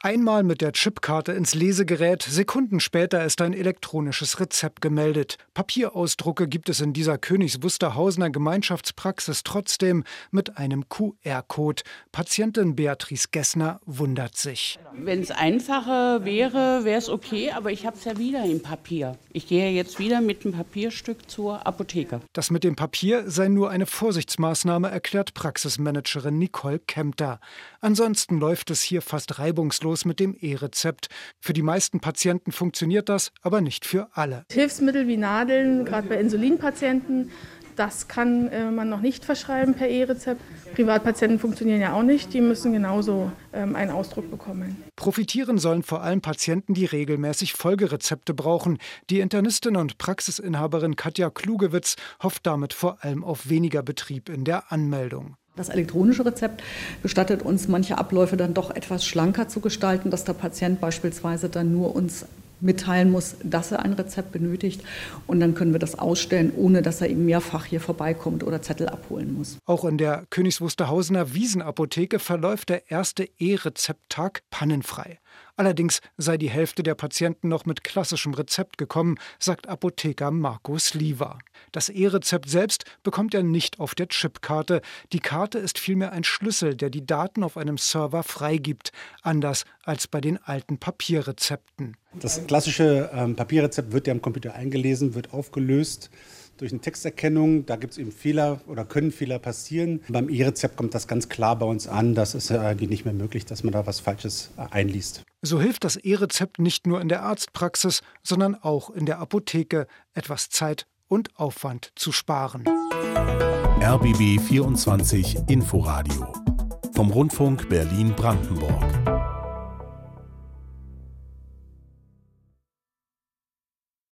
Einmal mit der Chipkarte ins Lesegerät, Sekunden später ist ein elektronisches Rezept gemeldet. Papierausdrucke gibt es in dieser Königs Wusterhausener Gemeinschaftspraxis trotzdem mit einem QR-Code. Patientin Beatrice Gessner wundert sich. Wenn es einfacher wäre, wäre es okay, aber ich habe es ja wieder im Papier. Ich gehe jetzt wieder mit dem Papierstück zur Apotheke. Das mit dem Papier sei nur eine Vorsichtsmaßnahme, erklärt Praxismanagerin Nicole Kempter. Ansonsten läuft es hier fast reibungslos los mit dem E-Rezept. Für die meisten Patienten funktioniert das, aber nicht für alle. Hilfsmittel wie Nadeln, gerade bei Insulinpatienten, das kann äh, man noch nicht verschreiben per E-Rezept. Privatpatienten funktionieren ja auch nicht, die müssen genauso ähm, einen Ausdruck bekommen. Profitieren sollen vor allem Patienten, die regelmäßig Folgerezepte brauchen. Die Internistin und Praxisinhaberin Katja Klugewitz hofft damit vor allem auf weniger Betrieb in der Anmeldung. Das elektronische Rezept gestattet uns, manche Abläufe dann doch etwas schlanker zu gestalten, dass der Patient beispielsweise dann nur uns mitteilen muss, dass er ein Rezept benötigt. Und dann können wir das ausstellen, ohne dass er eben mehrfach hier vorbeikommt oder Zettel abholen muss. Auch in der Königs Wusterhausener Wiesenapotheke verläuft der erste E-Rezepttag pannenfrei. Allerdings sei die Hälfte der Patienten noch mit klassischem Rezept gekommen, sagt Apotheker Markus Lieber. Das E-Rezept selbst bekommt er nicht auf der Chipkarte. Die Karte ist vielmehr ein Schlüssel, der die Daten auf einem Server freigibt, anders als bei den alten Papierrezepten. Das klassische ähm, Papierrezept wird ja am Computer eingelesen, wird aufgelöst durch eine Texterkennung. Da gibt es eben Fehler oder können Fehler passieren. Beim E-Rezept kommt das ganz klar bei uns an. Das ist eigentlich nicht mehr möglich, dass man da was Falsches äh, einliest. So hilft das E-Rezept nicht nur in der Arztpraxis, sondern auch in der Apotheke, etwas Zeit und Aufwand zu sparen. RBB 24 Inforadio vom Rundfunk Berlin-Brandenburg.